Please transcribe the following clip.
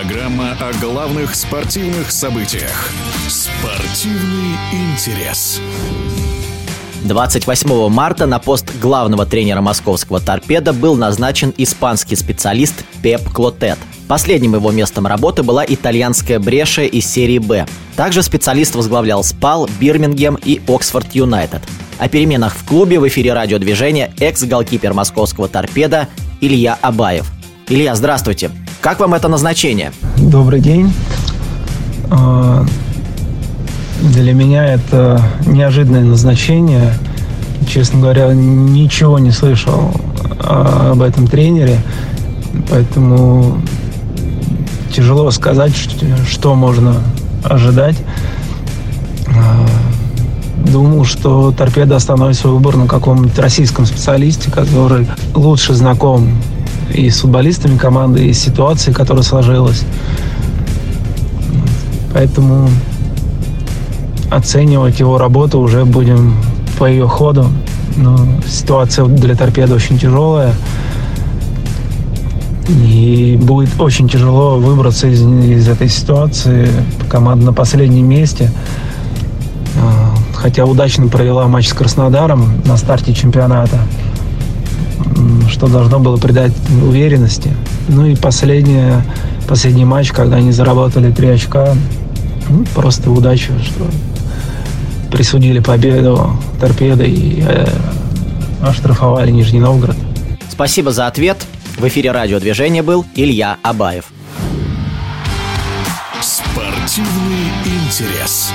о главных спортивных событиях. Спортивный интерес. 28 марта на пост главного тренера московского «Торпеда» был назначен испанский специалист Пеп Клотет. Последним его местом работы была итальянская Бреша из серии «Б». Также специалист возглавлял «Спал», «Бирмингем» и «Оксфорд Юнайтед». О переменах в клубе в эфире радиодвижения экс-голкипер московского «Торпеда» Илья Абаев. Илья, здравствуйте. Как вам это назначение? Добрый день. А, для меня это неожиданное назначение. Честно говоря, ничего не слышал а, об этом тренере, поэтому тяжело сказать, что можно ожидать. А, думал, что торпеда остановит свой выбор на каком-нибудь российском специалисте, который лучше знаком и с футболистами команды, и с ситуацией, которая сложилась. Поэтому оценивать его работу уже будем по ее ходу. Но ситуация для торпеды очень тяжелая. И будет очень тяжело выбраться из, из этой ситуации. Команда на последнем месте. А, хотя удачно провела матч с Краснодаром на старте чемпионата, что должно было придать уверенности. Ну и последнее, последний матч, когда они заработали три очка, ну, просто удача, что присудили победу торпеды и э, оштрафовали Нижний Новгород. Спасибо за ответ. В эфире радиодвижения был Илья Абаев. Спортивный интерес.